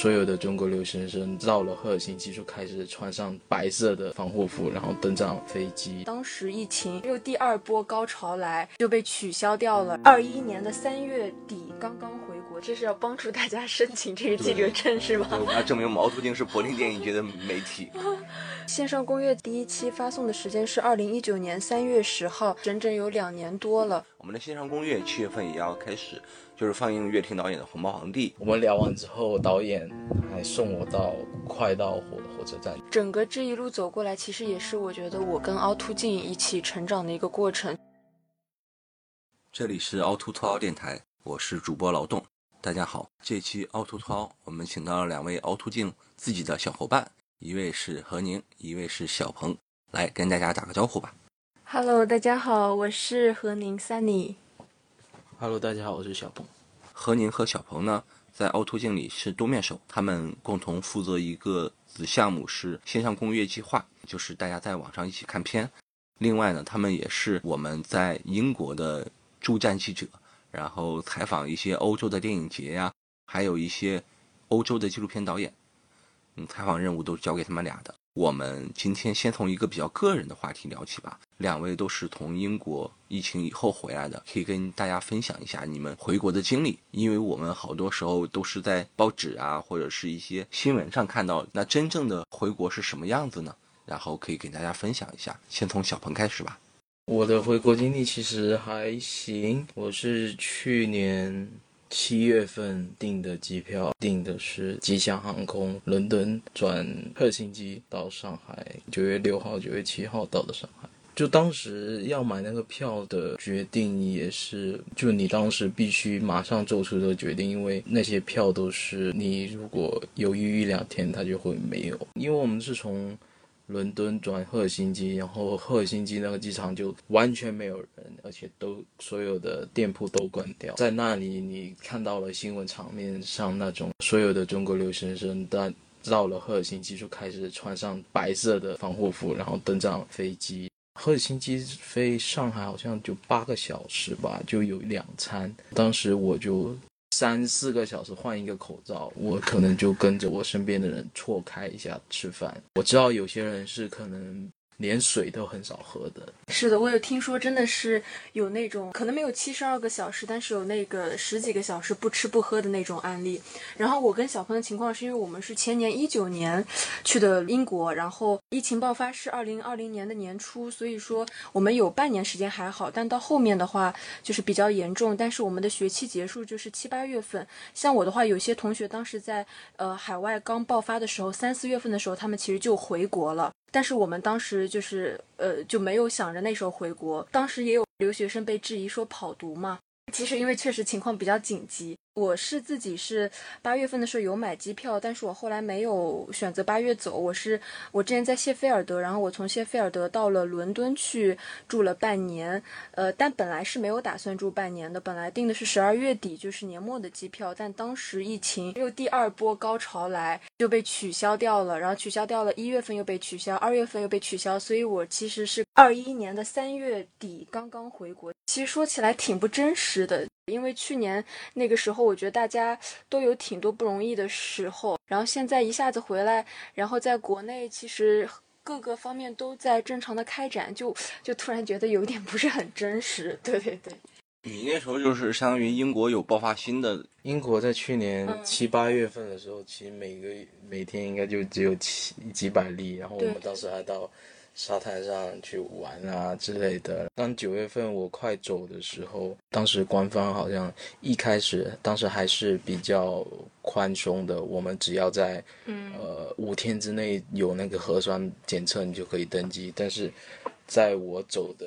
所有的中国留学生到了赫尔辛基就开始穿上白色的防护服，然后登上飞机。当时疫情又第二波高潮来，就被取消掉了。二一年的三月底刚刚回国，这是要帮助大家申请这个记者证是吗？我们要证明我们凹凸镜是柏林电影节的媒体。线上攻略第一期发送的时间是二零一九年三月十号，整整有两年多了。我们的线上攻略七月份也要开始，就是放映乐婷导演的《红毛皇帝》。我们聊完之后，导演还送我到快到火的火车站。整个这一路走过来，其实也是我觉得我跟凹凸镜一起成长的一个过程。这里是凹凸凸凹电台，我是主播劳动。大家好，这期凹凸凸凹，我们请到了两位凹凸镜自己的小伙伴。一位是何宁，一位是小鹏，来跟大家打个招呼吧。Hello，大家好，我是何宁 Sunny。Hello，大家好，我是小鹏。何宁和小鹏呢，在凹凸镜里是多面手，他们共同负责一个子项目是线上攻略计划，就是大家在网上一起看片。另外呢，他们也是我们在英国的驻站记者，然后采访一些欧洲的电影节呀，还有一些欧洲的纪录片导演。嗯，采访任务都交给他们俩的。我们今天先从一个比较个人的话题聊起吧。两位都是从英国疫情以后回来的，可以跟大家分享一下你们回国的经历。因为我们好多时候都是在报纸啊，或者是一些新闻上看到，那真正的回国是什么样子呢？然后可以给大家分享一下。先从小鹏开始吧。我的回国经历其实还行，我是去年。七月份订的机票，订的是吉祥航空伦敦转赫辛基到上海，九月六号、九月七号到的上海。就当时要买那个票的决定也是，就你当时必须马上做出这个决定，因为那些票都是你如果犹豫一两天，它就会没有。因为我们是从。伦敦转赫尔辛基，然后赫尔辛基那个机场就完全没有人，而且都所有的店铺都关掉。在那里，你看到了新闻场面上那种所有的中国留学生，但到了赫尔辛基就开始穿上白色的防护服，然后登上飞机。赫尔辛基飞上海好像就八个小时吧，就有两餐。当时我就。三四个小时换一个口罩，我可能就跟着我身边的人错开一下吃饭。我知道有些人是可能。连水都很少喝的。是的，我有听说，真的是有那种可能没有七十二个小时，但是有那个十几个小时不吃不喝的那种案例。然后我跟小鹏的情况是因为我们是前年一九年去的英国，然后疫情爆发是二零二零年的年初，所以说我们有半年时间还好，但到后面的话就是比较严重。但是我们的学期结束就是七八月份，像我的话，有些同学当时在呃海外刚爆发的时候，三四月份的时候，他们其实就回国了。但是我们当时就是呃就没有想着那时候回国，当时也有留学生被质疑说跑读嘛。其实因为确实情况比较紧急。我是自己是八月份的时候有买机票，但是我后来没有选择八月走。我是我之前在谢菲尔德，然后我从谢菲尔德到了伦敦去住了半年。呃，但本来是没有打算住半年的，本来订的是十二月底，就是年末的机票。但当时疫情又第二波高潮来，就被取消掉了。然后取消掉了，一月份又被取消，二月份又被取消。所以我其实是二一年的三月底刚刚回国。其实说起来挺不真实的。因为去年那个时候，我觉得大家都有挺多不容易的时候，然后现在一下子回来，然后在国内其实各个方面都在正常的开展，就就突然觉得有点不是很真实。对对对，你那时候就是相当于英国有爆发新的，英国在去年七八月份的时候，其实每个每天应该就只有几几百例，然后我们当时还到。沙滩上去玩啊之类的。当九月份我快走的时候，当时官方好像一开始当时还是比较宽松的，我们只要在呃五天之内有那个核酸检测，你就可以登机。但是在我走的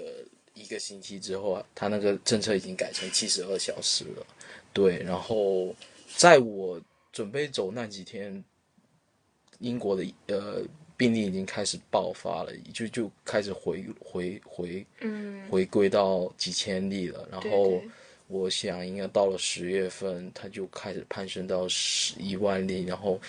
一个星期之后啊，他那个政策已经改成七十二小时了。对，然后在我准备走那几天，英国的呃。病例已经开始爆发了，就就开始回回回，嗯，回归到几千例了。然后我想应该到了十月份，它就开始攀升到十一万例。然后，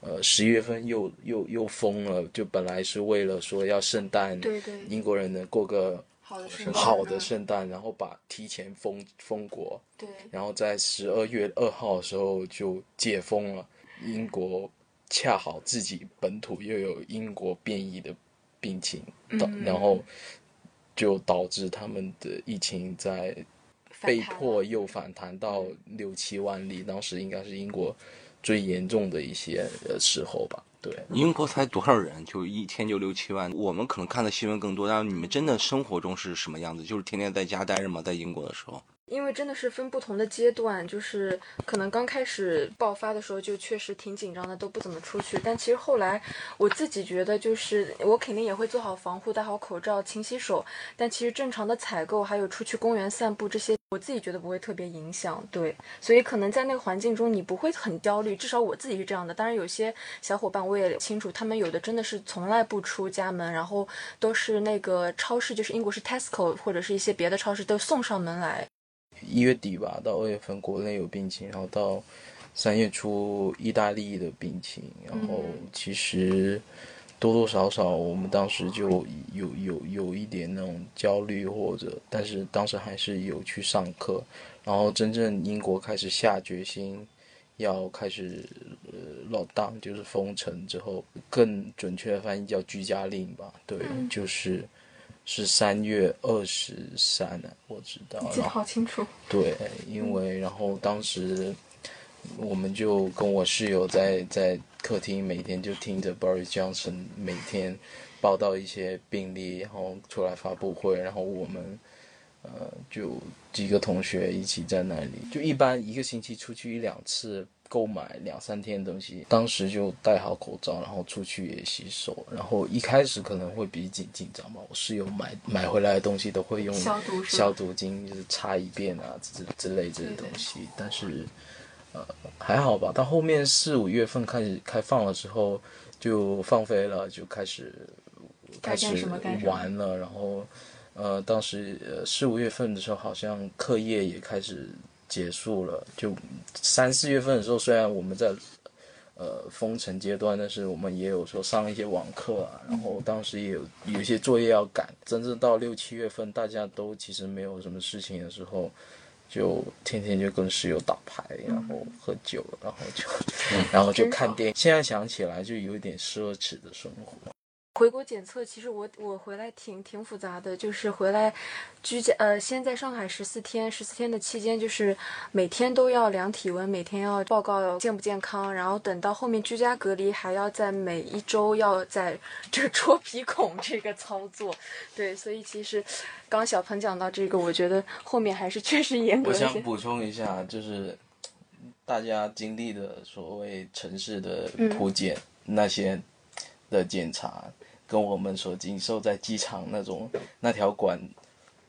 呃，十一月份又又又封了，就本来是为了说要圣诞，对对，英国人能过个好的好的圣诞，然后把提前封封国，对，然后在十二月二号的时候就解封了。英国恰好自己本土又有英国变异的病情，导嗯然后就导致他们的疫情在被迫又反弹到六七万例，当时应该是英国最严重的一些呃时候吧。对，英国才多少人？就一天就六七万。我们可能看的新闻更多，但是你们真的生活中是什么样子？就是天天在家待着吗？在英国的时候？因为真的是分不同的阶段，就是可能刚开始爆发的时候就确实挺紧张的，都不怎么出去。但其实后来我自己觉得，就是我肯定也会做好防护，戴好口罩，勤洗手。但其实正常的采购还有出去公园散步这些，我自己觉得不会特别影响。对，所以可能在那个环境中你不会很焦虑，至少我自己是这样的。当然有些小伙伴我也清楚，他们有的真的是从来不出家门，然后都是那个超市，就是英国是 Tesco 或者是一些别的超市都送上门来。一月底吧，到二月份国内有病情，然后到三月初意大利的病情，然后其实多多少少我们当时就有有有一点那种焦虑，或者但是当时还是有去上课，然后真正英国开始下决心要开始呃 lock down，就是封城之后，更准确的翻译叫居家令吧，对，就是。是三月二十三啊，我知道。记得好清楚。对，因为然后当时我们就跟我室友在在客厅，每天就听着 Boris Johnson 每天报道一些病例，然后出来发布会，然后我们呃就几个同学一起在那里，就一般一个星期出去一两次。购买两三天的东西，当时就戴好口罩，然后出去也洗手，然后一开始可能会比较紧张吧。我室友买买回来的东西都会用消毒消毒巾，就是擦一遍啊之之类这些东西。但是呃还好吧，到后面四五月份开始开放了之后，就放飞了，就开始开始玩了。然后呃当时呃四五月份的时候，好像课业也开始。结束了，就三四月份的时候，虽然我们在呃封城阶段，但是我们也有说上一些网课啊，然后当时也有有一些作业要赶。真正到六七月份，大家都其实没有什么事情的时候，就天天就跟室友打牌，然后喝酒，然后就然后就看电影。现在想起来，就有点奢侈的生活。回国检测，其实我我回来挺挺复杂的，就是回来居家呃，先在上海十四天，十四天的期间就是每天都要量体温，每天要报告健不健康，然后等到后面居家隔离，还要在每一周要在这戳鼻孔这个操作，对，所以其实刚小鹏讲到这个，我觉得后面还是确实严格我想补充一下，就是大家经历的所谓城市的普检、嗯、那些的检查。跟我们所经受在机场那种那条管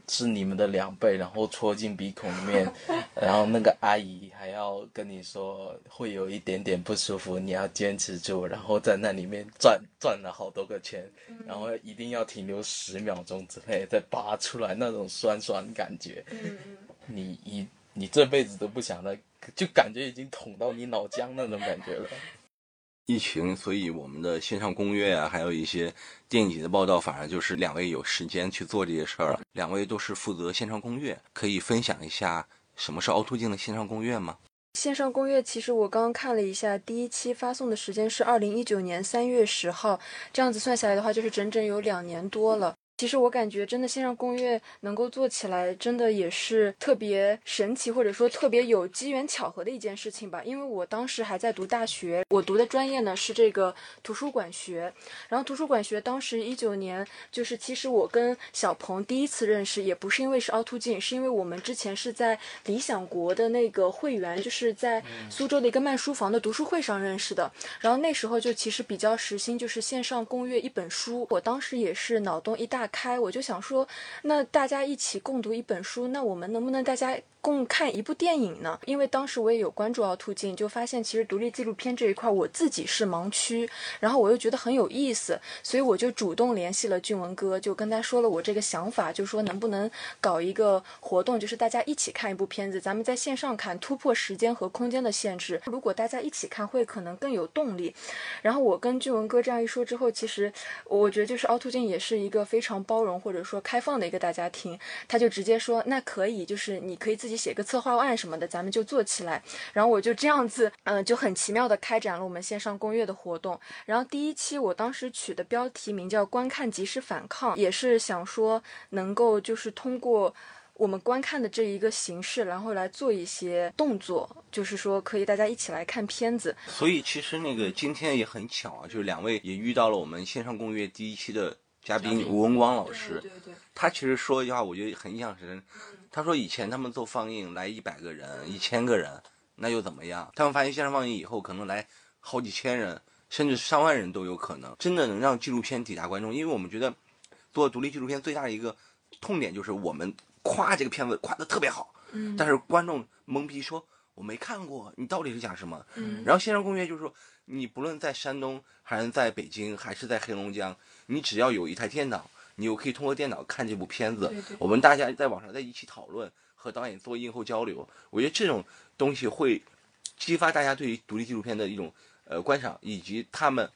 是你们的两倍，然后戳进鼻孔里面，然后那个阿姨还要跟你说会有一点点不舒服，你要坚持住，然后在那里面转转了好多个圈，然后一定要停留十秒钟之内再拔出来，那种酸酸感觉，你一你这辈子都不想再，就感觉已经捅到你脑浆那种感觉了。疫情，所以我们的线上公约啊，还有一些电影节的报道，反而就是两位有时间去做这些事儿了。两位都是负责线上公约，可以分享一下什么是凹凸镜的线上公约吗？线上公约其实我刚刚看了一下，第一期发送的时间是二零一九年三月十号，这样子算下来的话，就是整整有两年多了。其实我感觉真的线上攻略能够做起来，真的也是特别神奇，或者说特别有机缘巧合的一件事情吧。因为我当时还在读大学，我读的专业呢是这个图书馆学。然后图书馆学当时一九年，就是其实我跟小鹏第一次认识，也不是因为是凹凸镜，是因为我们之前是在理想国的那个会员，就是在苏州的一个慢书房的读书会上认识的。然后那时候就其实比较时兴，就是线上攻略一本书。我当时也是脑洞一大开，我就想说，那大家一起共读一本书，那我们能不能大家共看一部电影呢？因为当时我也有关注凹凸镜，就发现其实独立纪录片这一块我自己是盲区，然后我又觉得很有意思，所以我就主动联系了俊文哥，就跟他说了我这个想法，就说能不能搞一个活动，就是大家一起看一部片子，咱们在线上看，突破时间和空间的限制。如果大家一起看，会可能更有动力。然后我跟俊文哥这样一说之后，其实我觉得就是凹凸镜也是一个非常。包容或者说开放的一个大家庭，他就直接说那可以，就是你可以自己写个策划案什么的，咱们就做起来。然后我就这样子，嗯，就很奇妙的开展了我们线上公约的活动。然后第一期我当时取的标题名叫“观看即是反抗”，也是想说能够就是通过。我们观看的这一个形式，然后来做一些动作，就是说可以大家一起来看片子。所以其实那个今天也很巧啊，就是两位也遇到了我们线上公约第一期的嘉宾吴文光老师。对对。他其实说一句话，我觉得很印象深。他说以前他们做放映来一百个人、一千个人，那又怎么样？他们发现线上放映以后，可能来好几千人，甚至上万人都有可能，真的能让纪录片抵达观众。因为我们觉得做独立纪录片最大的一个痛点就是我们。夸这个片子夸的特别好，嗯，但是观众懵逼说我没看过，你到底是讲什么？嗯，然后线上公约就是说，你不论在山东还是在北京还是在黑龙江，你只要有一台电脑，你就可以通过电脑看这部片子。对对。我们大家在网上在一起讨论，和导演做映后交流，我觉得这种东西会激发大家对于独立纪录片的一种呃观赏，以及他们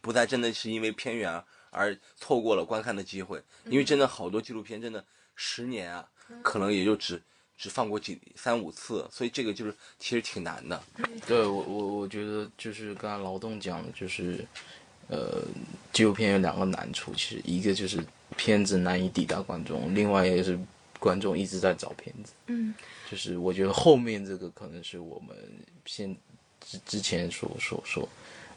不再真的是因为偏远而错过了观看的机会，因为真的好多纪录片真的。十年啊，可能也就只只放过几三五次，所以这个就是其实挺难的。对我我我觉得就是刚才劳动讲的，就是呃，纪录片有两个难处，其实一个就是片子难以抵达观众，另外一个是观众一直在找片子。嗯，就是我觉得后面这个可能是我们现之之前所所说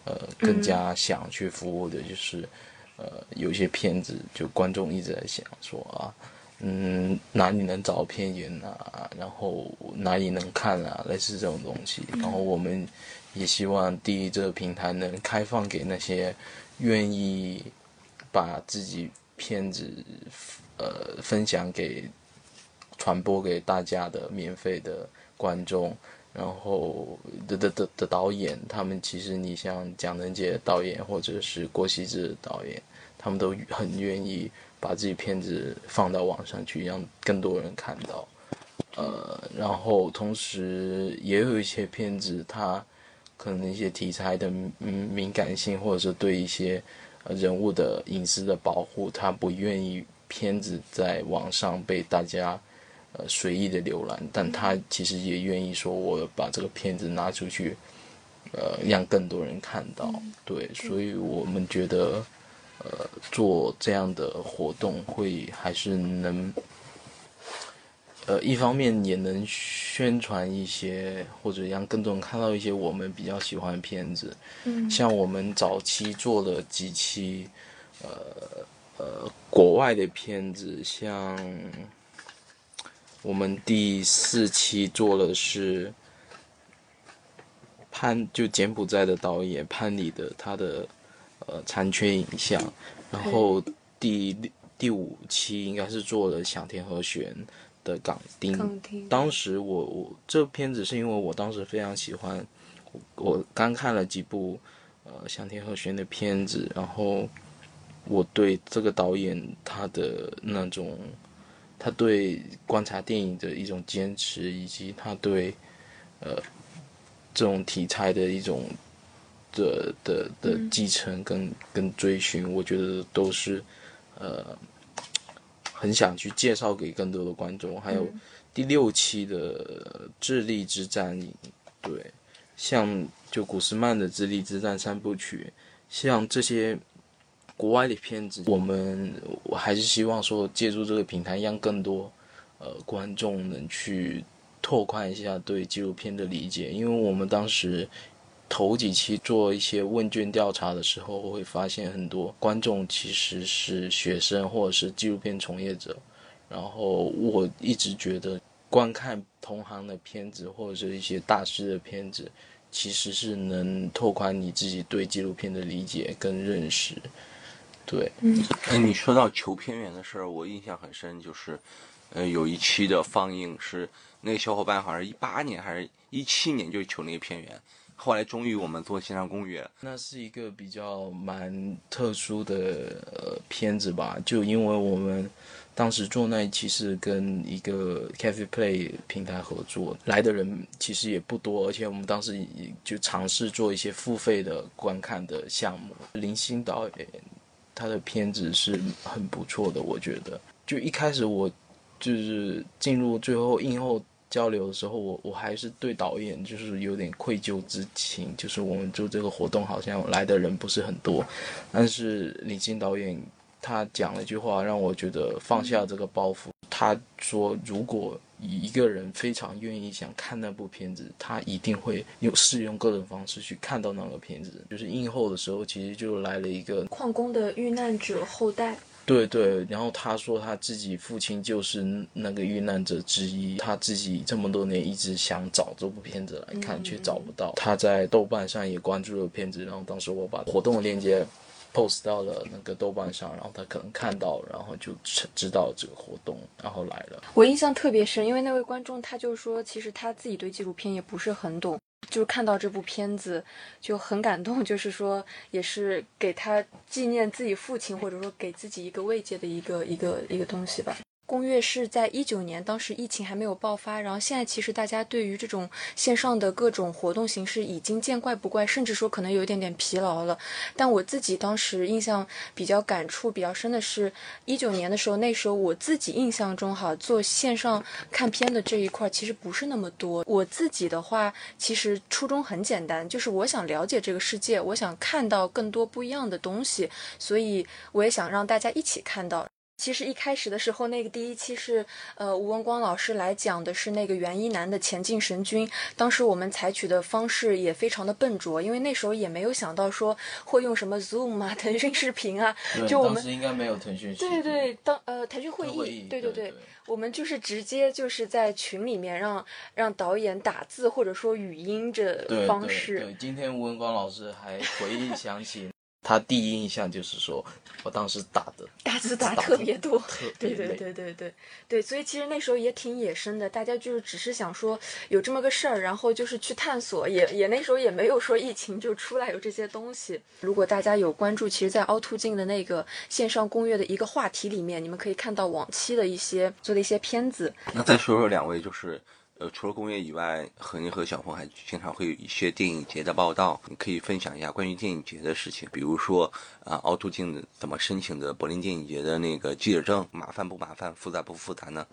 呃更加想去服务的，就是呃有一些片子就观众一直在想说啊。嗯，哪里能找片源啊？然后哪里能看啊？类似这种东西。然后我们也希望第一这个平台能开放给那些愿意把自己片子呃分享给传播给大家的免费的观众。然后的的的的导演，他们其实你像蒋能杰导演或者是郭熙志导演，他们都很愿意。把自己片子放到网上去，让更多人看到。呃，然后同时也有一些片子，它可能一些题材的嗯敏感性，或者是对一些人物的隐私的保护，他不愿意片子在网上被大家呃随意的浏览，但他其实也愿意说，我把这个片子拿出去，呃，让更多人看到。对，所以我们觉得。呃，做这样的活动会还是能，呃，一方面也能宣传一些，或者让更多人看到一些我们比较喜欢的片子。嗯，像我们早期做了几期，呃呃，国外的片子，像我们第四期做的是潘，就柬埔寨的导演潘里的他的。呃，残缺影像，然后第第五期应该是做了响天和弦的港丁。当时我我这片子是因为我当时非常喜欢，我刚看了几部呃向天和弦的片子，然后我对这个导演他的那种，他对观察电影的一种坚持，以及他对呃这种题材的一种。的的的继承跟跟追寻，我觉得都是，呃，很想去介绍给更多的观众。还有第六期的智利之战，对，像就古斯曼的智利之战三部曲，像这些国外的片子，我们我还是希望说借助这个平台，让更多呃观众能去拓宽一下对纪录片的理解，因为我们当时。头几期做一些问卷调查的时候，我会发现很多观众其实是学生或者是纪录片从业者。然后我一直觉得，观看同行的片子或者是一些大师的片子，其实是能拓宽你自己对纪录片的理解跟认识。对，嗯，哎，你说到求片源的事儿，我印象很深，就是，呃，有一期的放映是那个小伙伴好像是一八年还是一七年就求那个片源。后来终于我们做线上公约，那是一个比较蛮特殊的呃片子吧，就因为我们当时做那一期是跟一个 Cafe Play 平台合作，来的人其实也不多，而且我们当时就尝试做一些付费的观看的项目。林星导演他的片子是很不错的，我觉得。就一开始我就是进入最后映后交流的时候，我我还是对导演就是有点愧疚之情，就是我们做这个活动好像来的人不是很多，但是李金导演他讲了一句话，让我觉得放下这个包袱。他说，如果一个人非常愿意想看那部片子，他一定会用试用各种方式去看到那个片子。就是映后的时候，其实就来了一个矿工的遇难者后代。对对，然后他说他自己父亲就是那个遇难者之一，他自己这么多年一直想找这部片子来看，却找不到。他在豆瓣上也关注了片子，然后当时我把活动的链接 post 到了那个豆瓣上，然后他可能看到，然后就知道这个活动，然后来了。我印象特别深，因为那位观众他就说，其实他自己对纪录片也不是很懂。就看到这部片子就很感动，就是说也是给他纪念自己父亲，或者说给自己一个慰藉的一个一个一个东西吧。公约是在一九年，当时疫情还没有爆发，然后现在其实大家对于这种线上的各种活动形式已经见怪不怪，甚至说可能有一点点疲劳了。但我自己当时印象比较感触比较深的是，一九年的时候，那时候我自己印象中哈，做线上看片的这一块其实不是那么多。我自己的话，其实初衷很简单，就是我想了解这个世界，我想看到更多不一样的东西，所以我也想让大家一起看到。其实一开始的时候，那个第一期是呃吴文光老师来讲的是那个袁一男的前进神君。当时我们采取的方式也非常的笨拙，因为那时候也没有想到说会用什么 Zoom 啊、腾讯视频啊。就我们当时应该没有腾讯视频。对对，当呃腾讯会议，对对对，我们就是直接就是在群里面让让导演打字或者说语音这方式。对，今天吴文光老师还回忆想起。他第一印象就是说，我当时打的打字打特别多，对对对对对对，所以其实那时候也挺野生的，大家就是只是想说有这么个事儿，然后就是去探索，也也那时候也没有说疫情就出来有这些东西。如果大家有关注，其实，在凹凸镜的那个线上攻略的一个话题里面，你们可以看到往期的一些做的一些片子。那再说说两位就是。呃，除了工业以外，何宁和小鹏还经常会有一些电影节的报道，你可以分享一下关于电影节的事情，比如说啊，凹凸镜怎么申请的柏林电影节的那个记者证，麻烦不麻烦，复杂不复杂呢？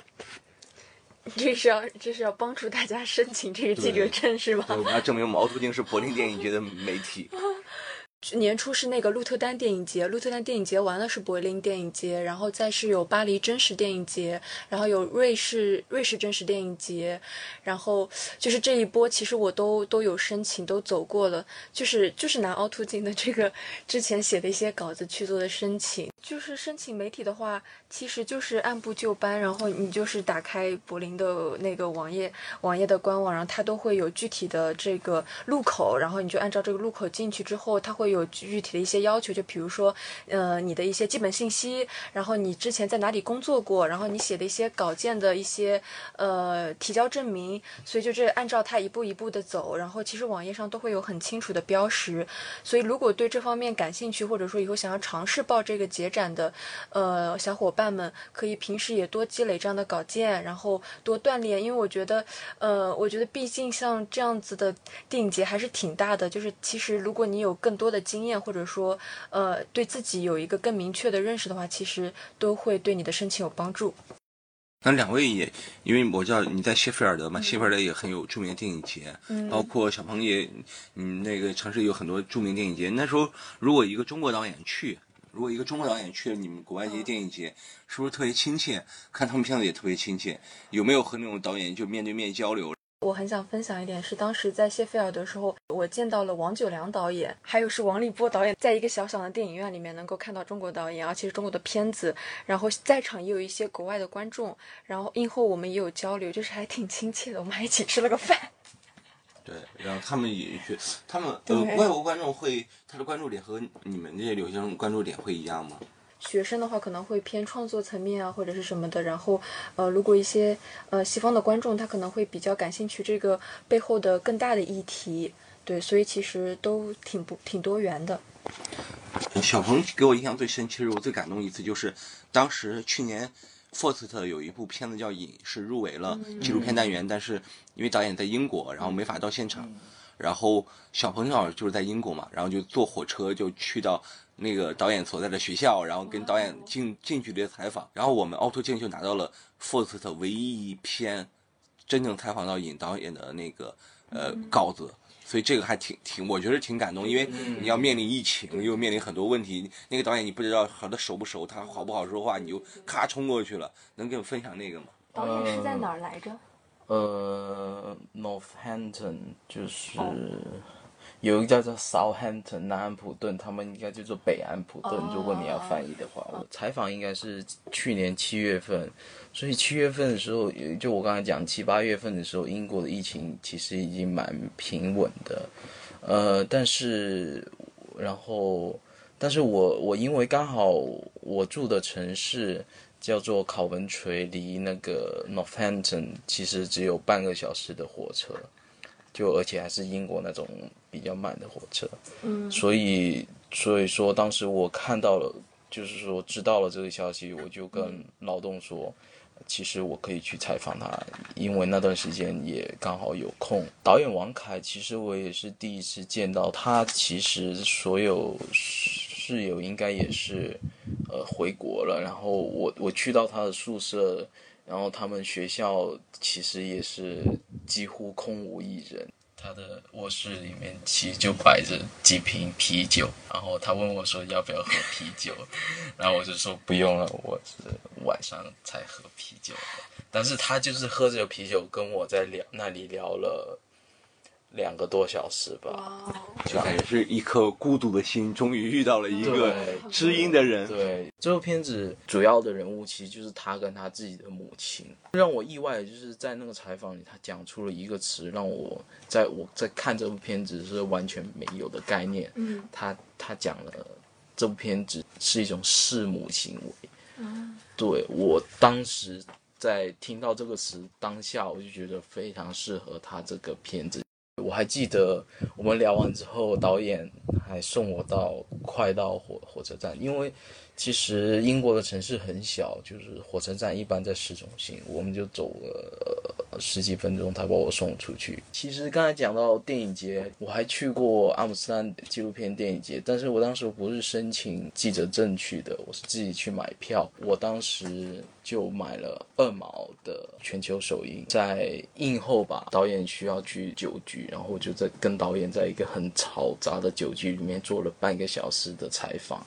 这是要这是要帮助大家申请这个记者证是吧？我们要证明我们凹凸镜是柏林电影节的媒体。年初是那个鹿特丹电影节，鹿特丹电影节完了是柏林电影节，然后再是有巴黎真实电影节，然后有瑞士瑞士真实电影节，然后就是这一波，其实我都都有申请，都走过了，就是就是拿凹凸镜的这个之前写的一些稿子去做的申请，就是申请媒体的话，其实就是按部就班，然后你就是打开柏林的那个网页网页的官网，然后它都会有具体的这个入口，然后你就按照这个入口进去之后，它会。有具体的一些要求，就比如说，呃，你的一些基本信息，然后你之前在哪里工作过，然后你写的一些稿件的一些呃提交证明，所以就这按照它一步一步的走，然后其实网页上都会有很清楚的标识，所以如果对这方面感兴趣，或者说以后想要尝试报这个节展的呃小伙伴们，可以平时也多积累这样的稿件，然后多锻炼，因为我觉得呃，我觉得毕竟像这样子的电影节还是挺大的，就是其实如果你有更多的。经验或者说，呃，对自己有一个更明确的认识的话，其实都会对你的申请有帮助。那两位也，因为我知道你在谢菲尔德嘛，谢菲尔德也很有著名的电影节，包括小鹏也，嗯，那个城市有很多著名电影节。那时候，如果一个中国导演去，如果一个中国导演去了你们国外这些电影节，是不是特别亲切？看他们片子也特别亲切？有没有和那种导演就面对面交流？我很想分享一点，是当时在谢菲尔德时候，我见到了王九良导演，还有是王立波导演，在一个小小的电影院里面能够看到中国导演，而且是中国的片子，然后在场也有一些国外的观众，然后映后我们也有交流，就是还挺亲切的，我们还一起吃了个饭。对，然后他们也去，他们呃外国观众会他的关注点和你们这些留学生关注点会一样吗？学生的话可能会偏创作层面啊，或者是什么的。然后，呃，如果一些呃西方的观众，他可能会比较感兴趣这个背后的更大的议题。对，所以其实都挺不挺多元的。小鹏给我印象最深，其实我最感动一次就是当时去年 First 有一部片子叫《影》，是入围了纪录片单元，但是因为导演在英国，然后没法到现场。然后小朋友就是在英国嘛，然后就坐火车就去到那个导演所在的学校，然后跟导演近近距离的采访。然后我们凹凸镜就拿到了 First 唯一一篇真正采访到尹导演的那个呃稿子。所以这个还挺挺，我觉得挺感动，因为你要面临疫情，又面临很多问题。那个导演你不知道和他熟不熟，他好不好说话，你就咔冲过去了。能跟我分享那个吗？导演是在哪儿来着？呃，Northampton 就是有一个叫做 Southampton 南安普顿，他们应该叫做北安普顿。如果你要翻译的话，我采访应该是去年七月份。所以七月份的时候，就我刚才讲七八月份的时候，英国的疫情其实已经蛮平稳的，呃，但是，然后，但是我我因为刚好我住的城市叫做考文垂，离那个 Northampton 其实只有半个小时的火车，就而且还是英国那种比较慢的火车，嗯，所以所以说当时我看到了，就是说知道了这个消息，我就跟劳动说。其实我可以去采访他，因为那段时间也刚好有空。导演王凯，其实我也是第一次见到他。其实所有室友应该也是，呃，回国了。然后我我去到他的宿舍，然后他们学校其实也是几乎空无一人。他的卧室里面其实就摆着几瓶啤酒，然后他问我说要不要喝啤酒，然后我就说不用了，我是晚上才喝啤酒。但是他就是喝着啤酒跟我在聊那里聊了。两个多小时吧，就感觉是一颗孤独的心，终于遇到了一个知音的人。对，这部片子主要的人物其实就是他跟他自己的母亲。让我意外的就是在那个采访里，他讲出了一个词，让我在我在看这部片子是完全没有的概念。嗯，他他讲了这部片子是一种弑母行为。嗯，对我当时在听到这个词当下，我就觉得非常适合他这个片子。我还记得我们聊完之后，导演还送我到快到火火车站，因为其实英国的城市很小，就是火车站一般在市中心，我们就走了。十几分钟，他把我送出去。其实刚才讲到电影节，我还去过阿姆斯特丹纪录片电影节，但是我当时不是申请记者证去的，我是自己去买票。我当时就买了二毛的全球首映，在映后吧，导演需要去酒局，然后就在跟导演在一个很嘈杂的酒局里面做了半个小时的采访。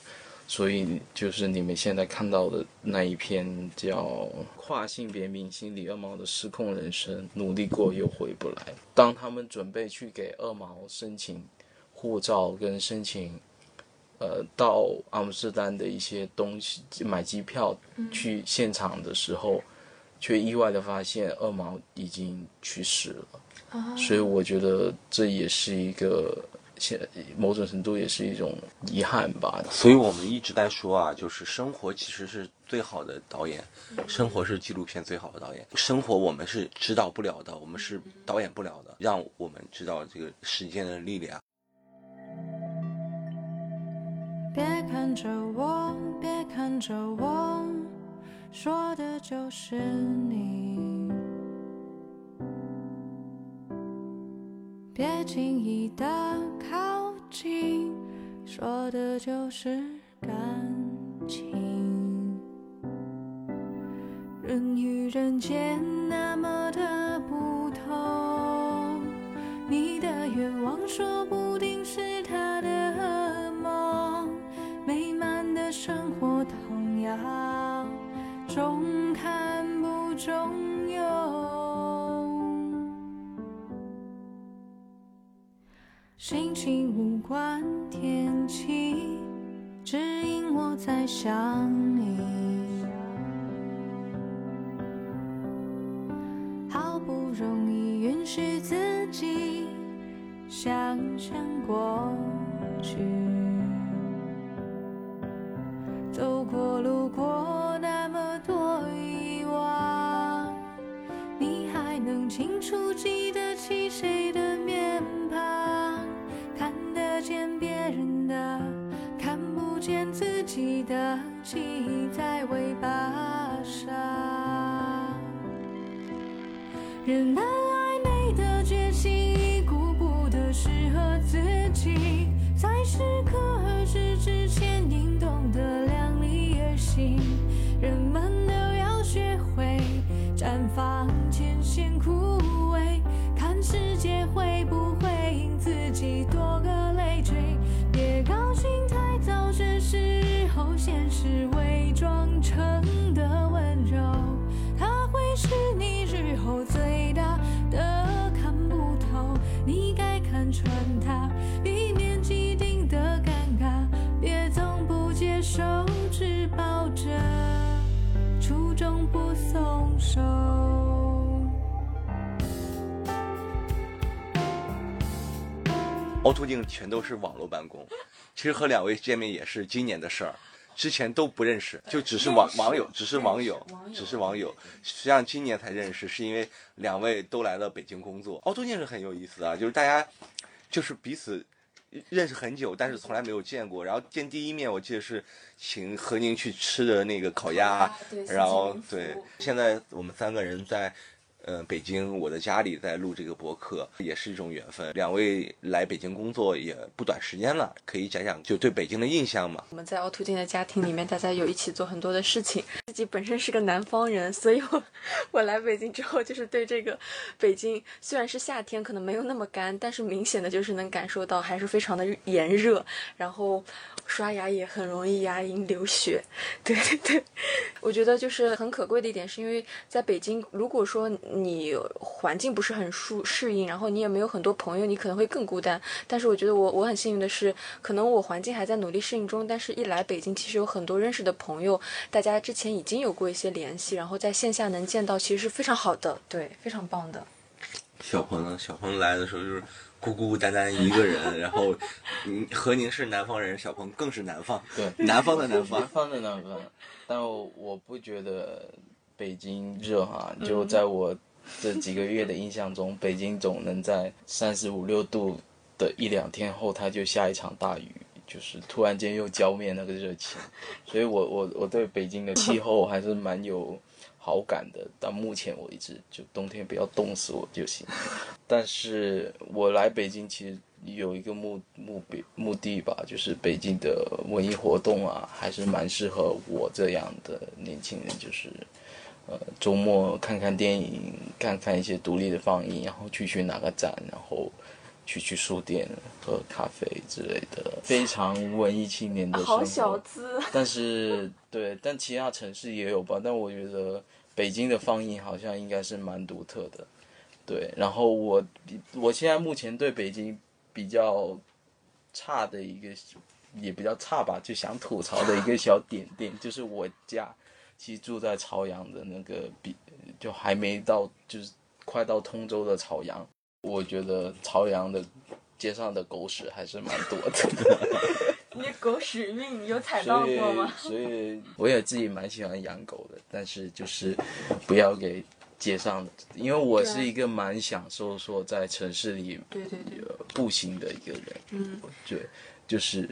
所以就是你们现在看到的那一篇叫《跨性别明星李二毛的失控人生，努力过又回不来》。当他们准备去给二毛申请护照跟申请，呃，到阿姆斯特丹的一些东西买机票去现场的时候，却意外的发现二毛已经去世了。所以我觉得这也是一个。现某种程度也是一种遗憾吧，所以我们一直在说啊，就是生活其实是最好的导演，生活是纪录片最好的导演。生活我们是指导不了的，我们是导演不了的，让我们知道这个时间的力量。别看着我，别看着我，说的就是你。轻易的靠近，说的就是感情。人与人间那么的不同，你的愿望说不定是他的梦，美满的生活同样中看不中。心情无关天气，只因我在想你。好不容易允许自己想象过去，走过路过那么多遗忘，你还能清楚记记得记忆在尾巴上。凹凸镜全都是网络办公，其实和两位见面也是今年的事儿，之前都不认识，就只是网网友，只是网友，只是网友。实际上今年才认识，是因为两位都来了北京工作。凹凸镜是很有意思啊，就是大家就是彼此认识很久，但是从来没有见过。然后见第一面，我记得是请何宁去吃的那个烤鸭，然后对，现在我们三个人在。呃，北京我的家里在录这个博客，也是一种缘分。两位来北京工作也不短时间了，可以讲讲就对北京的印象吗？我们在凹凸镜的家庭里面，大家有一起做很多的事情。自己本身是个南方人，所以我我来北京之后，就是对这个北京虽然是夏天，可能没有那么干，但是明显的就是能感受到还是非常的炎热。然后刷牙也很容易牙龈流血。对对对，我觉得就是很可贵的一点，是因为在北京，如果说你环境不是很舒适应，然后你也没有很多朋友，你可能会更孤单。但是我觉得我我很幸运的是，可能我环境还在努力适应中，但是一来北京，其实有很多认识的朋友，大家之前已经有过一些联系，然后在线下能见到，其实是非常好的，对，非常棒的。小鹏呢？小鹏来的时候就是孤孤单单一个人，然后嗯，何宁是南方人，小鹏更是南方，对，南方的南方南。方的南方，但我我不觉得北京热哈，就在我这几个月的印象中，北京总能在三十五六度的一两天后，它就下一场大雨，就是突然间又浇灭那个热情，所以我我我对北京的气候还是蛮有好感的。到目前为止，就冬天不要冻死我就行。但是我来北京其实有一个目目标目的吧，就是北京的文艺活动啊，还是蛮适合我这样的年轻人，就是呃周末看看电影，看看一些独立的放映，然后去去哪个展，然后去去书店喝咖啡之类的，非常文艺青年的生活。好小资，但是对，但其他城市也有吧。但我觉得北京的放映好像应该是蛮独特的。对，然后我我现在目前对北京比较差的一个，也比较差吧，就想吐槽的一个小点 点，就是我家其实住在朝阳的那个比，就还没到，就是快到通州的朝阳，我觉得朝阳的街上的狗屎还是蛮多的。你狗屎运有踩到过吗？所以我也自己蛮喜欢养狗的，但是就是不要给街上的，因为我是一个蛮享受说在城市里对对对，呃步行的一个人，嗯，对，就是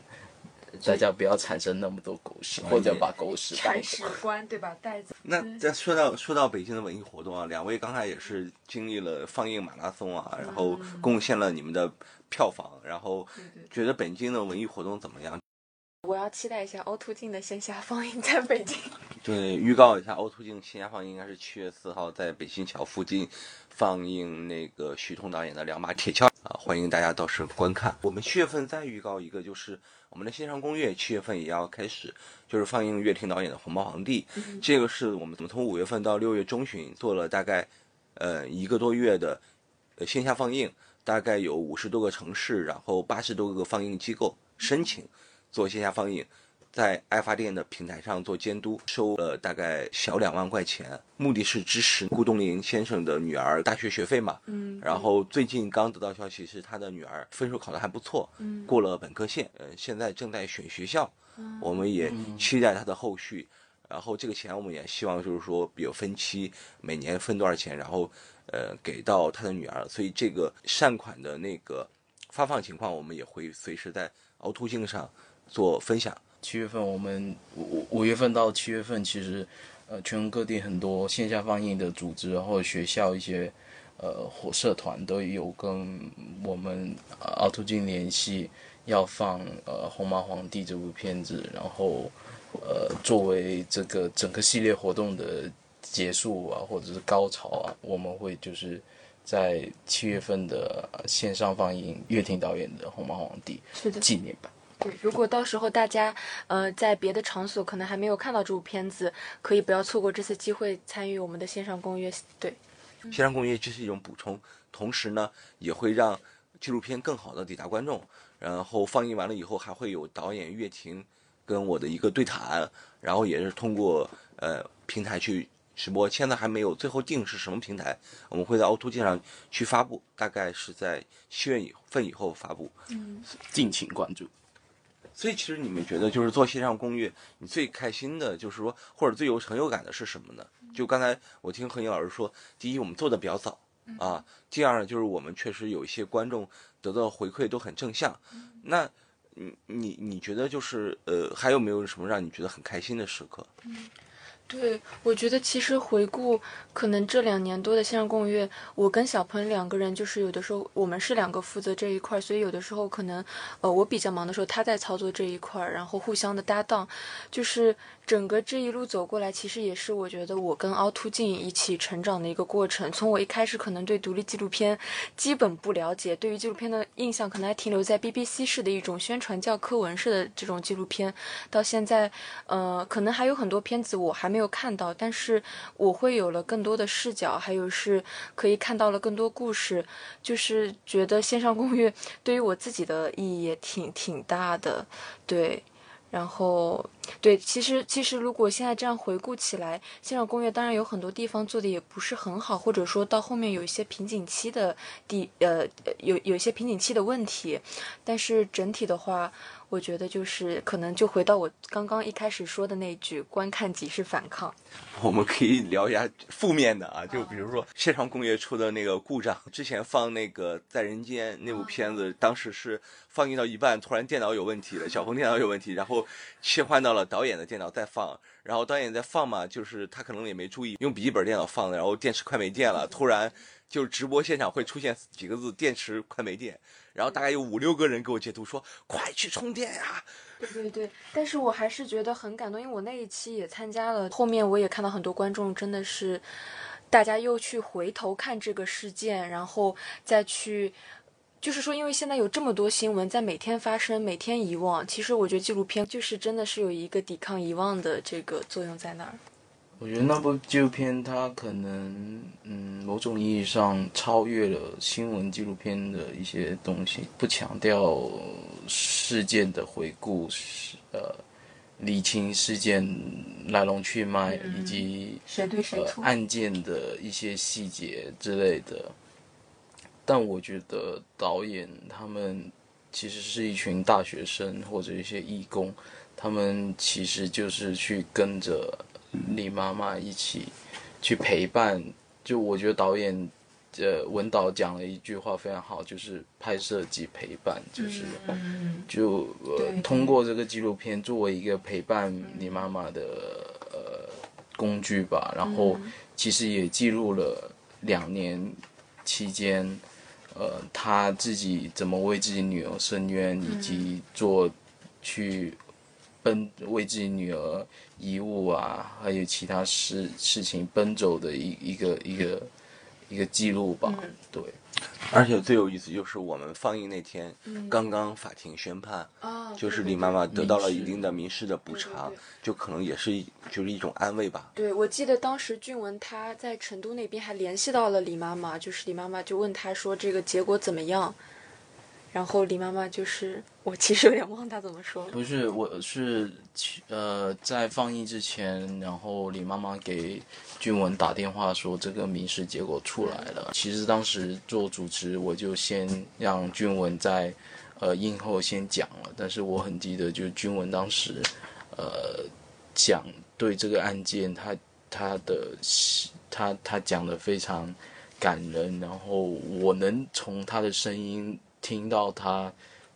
大家不要产生那么多狗屎，或者把狗屎铲。屎官对吧？带走。那再说到说到北京的文艺活动啊，两位刚才也是经历了放映马拉松啊，然后贡献了你们的票房，然后觉得北京的文艺活动怎么样？我要期待一下凹凸镜的线下放映在北京。对，预告一下，凹凸镜线下放映应该是七月四号在北新桥附近放映那个徐桐导演的《两把铁锹》啊，欢迎大家到时观看。我们七月份再预告一个，就是我们的线上攻略，七月份也要开始，就是放映岳婷导演的《红毛皇帝》，这个是我们从五月份到六月中旬做了大概呃一个多月的呃线下放映，大概有五十多个城市，然后八十多个放映机构申请做线下放映。在爱发电的平台上做监督，收了大概小两万块钱，目的是支持顾东林先生的女儿大学学费嘛。嗯，然后最近刚得到消息是他的女儿分数考得还不错，嗯过了本科线，呃，现在正在选学校，嗯我们也期待他的后续。然后这个钱我们也希望就是说有分期，每年分多少钱，然后呃给到他的女儿。所以这个善款的那个发放情况，我们也会随时在凹凸镜上做分享。七月份我们五五月份到七月份，其实呃全国各地很多线下放映的组织，然后学校一些呃或社团都有跟我们呃凹凸镜联系，要放呃《红毛皇帝》这部片子，然后呃，作为这个整个系列活动的结束啊，或者是高潮啊，我们会就是在七月份的线上放映岳婷导演的《红毛皇帝是》的，纪念版。对，如果到时候大家呃在别的场所可能还没有看到这部片子，可以不要错过这次机会参与我们的线上公约。对，线上公约这是一种补充，同时呢也会让纪录片更好的抵达观众。然后放映完了以后，还会有导演岳婷跟我的一个对谈，然后也是通过呃平台去直播。现在还没有最后定是什么平台，我们会在凹凸镜上去发布，大概是在七月份以后发布。嗯敬请关注。所以其实你们觉得，就是做线上公寓，你最开心的，就是说，或者最有成就感的是什么呢？就刚才我听何颖老师说，第一，我们做的比较早啊；第二呢，就是我们确实有一些观众得到回馈都很正向。那你你你觉得就是呃，还有没有什么让你觉得很开心的时刻？对，我觉得其实回顾可能这两年多的线上共月，我跟小鹏两个人就是有的时候我们是两个负责这一块，所以有的时候可能呃我比较忙的时候他在操作这一块，然后互相的搭档，就是整个这一路走过来，其实也是我觉得我跟凹凸镜一起成长的一个过程。从我一开始可能对独立纪录片基本不了解，对于纪录片的印象可能还停留在 BBC 式的一种宣传教科文式的这种纪录片，到现在呃可能还有很多片子我还没有看到，但是我会有了更多的视角，还有是可以看到了更多故事，就是觉得线上 公寓对于我自己的意义也挺挺大的，对。然后，对，其实其实如果现在这样回顾起来，现场攻略当然有很多地方做的也不是很好，或者说到后面有一些瓶颈期的地，呃，有有一些瓶颈期的问题，但是整体的话，我觉得就是可能就回到我刚刚一开始说的那句“观看即是反抗”。我们可以聊一下负面的啊，就比如说线上工业出的那个故障，之前放那个《在人间》那部片子，当时是放映到一半，突然电脑有问题了，小鹏电脑有问题，然后切换到了导演的电脑再放，然后导演在放嘛，就是他可能也没注意用笔记本电脑放的，然后电池快没电了，突然就直播现场会出现几个字：电池快没电，然后大概有五六个人给我截图说：“快去充电呀！”对对对，但是我还是觉得很感动，因为我那一期也参加了，后面我也看到很多观众真的是，大家又去回头看这个事件，然后再去，就是说，因为现在有这么多新闻在每天发生，每天遗忘，其实我觉得纪录片就是真的是有一个抵抗遗忘的这个作用在那儿。我觉得那部纪录片它可能，嗯，某种意义上超越了新闻纪录片的一些东西，不强调事件的回顾，是呃，理清事件来龙去脉以及谁对谁呃？案件的一些细节之类的。但我觉得导演他们其实是一群大学生或者一些义工，他们其实就是去跟着李妈妈一起去陪伴。就我觉得导演呃文导讲了一句话非常好，就是拍摄及陪伴，就是。嗯，就呃通过这个纪录片作为一个陪伴你妈妈的呃工具吧，然后其实也记录了两年期间，呃，他自己怎么为自己女儿伸冤，以及做去奔为自己女儿遗物啊，还有其他事事情奔走的一一个一个一个记录吧，嗯对。而且最有意思就是我们放映那天，刚刚法庭宣判，啊，就是李妈妈得到了一定的民事的补偿对对对，就可能也是就是一种安慰吧。对，我记得当时俊文他在成都那边还联系到了李妈妈，就是李妈妈就问他说这个结果怎么样，然后李妈妈就是我其实有点忘她怎么说。不是，我是呃，在放映之前，然后李妈妈给俊文打电话说这个民事结果出来了。其实当时做主持，我就先让俊文在呃映后先讲了，但是我很记得，就是俊文当时呃讲对这个案件，他他的他他讲的非常感人，然后我能从他的声音听到他。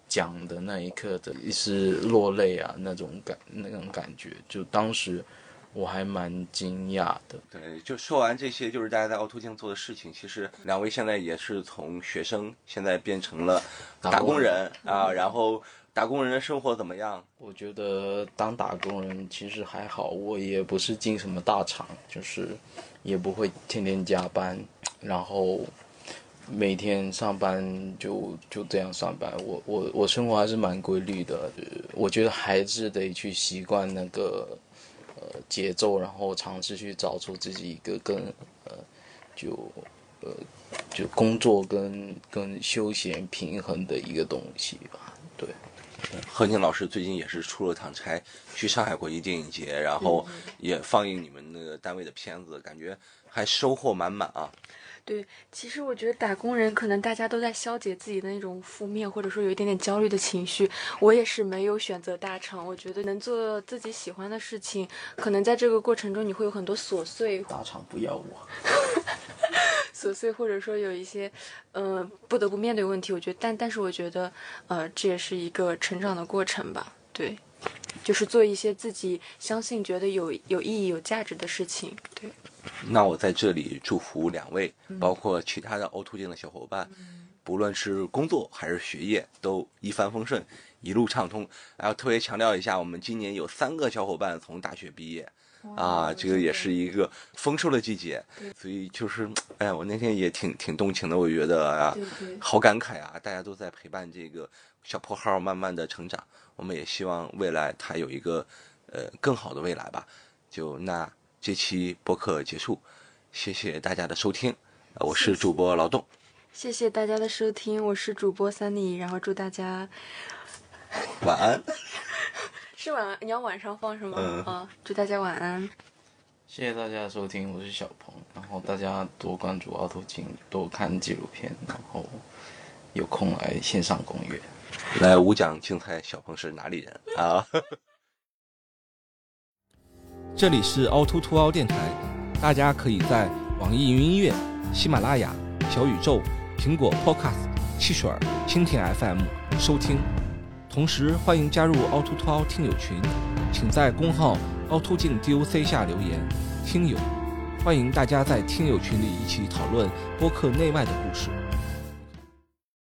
讲的那一刻的一丝落泪啊，那种感那种感觉，就当时我还蛮惊讶的。对，就说完这些，就是大家在凹凸镜做的事情。其实两位现在也是从学生现在变成了打工人啊，然后打工人的生活怎么样？我觉得当打工人其实还好，我也不是进什么大厂，就是也不会天天加班，然后每天上班就就这样上班。我我我生活还是蛮规律的，呃我觉得还是得去习惯那个呃节奏，然后尝试去找出自己一个更呃就呃就工作跟跟休闲平衡的一个东西吧。对。何宁老师最近也是出了趟差，去上海国际电影节，然后也放映你们那个单位的片子，感觉还收获满满啊。对，其实我觉得打工人可能大家都在消解自己的那种负面，或者说有一点点焦虑的情绪。我也是没有选择大厂，我觉得能做自己喜欢的事情，可能在这个过程中你会有很多琐碎，大厂不要我。琐碎，或者说有一些，呃，不得不面对问题。我觉得，但但是我觉得，呃，这也是一个成长的过程吧。对，就是做一些自己相信、觉得有有意义、有价值的事情。对，那我在这里祝福两位，包括其他的凹凸镜的小伙伴，不论是工作还是学业，都一帆风顺，一路畅通。然后特别强调一下，我们今年有三个小伙伴从大学毕业。啊，这个也是一个丰收的季节，所以就是，哎呀，我那天也挺挺动情的，我觉得啊，好感慨啊，大家都在陪伴这个小破号慢慢的成长，我们也希望未来它有一个呃更好的未来吧。就那这期播客结束，谢谢大家的收听，呃我是主播劳动，谢谢大家的收听，我是主播 Sunny，然后祝大家 晚安。是晚，你要晚上放是吗？嗯啊，祝大家晚安。谢谢大家的收听，我是小鹏。然后大家多关注凹凸镜，多看纪录片，然后有空来线上公约。来五讲竞猜小鹏是哪里人啊？这里是凹凸凸凹电台，大家可以在网易云音乐、喜马拉雅、小宇宙、苹果 Podcast、汽水儿、蜻蜓 FM 收听。同时，欢迎加入凹凸凸凹听友群，请在公号凹凸镜 DOC 下留言“听友”，欢迎大家在听友群里一起讨论播客内外的故事。